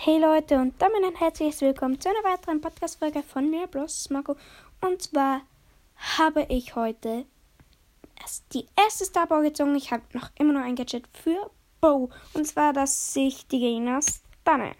Hey Leute und damit ein herzliches Willkommen zu einer weiteren Podcast-Folge von mir, Bloss Marco. Und zwar habe ich heute erst die erste Starbow gezogen. Ich habe noch immer noch ein Gadget für Bow. Und zwar, dass sich die Gegner stanne.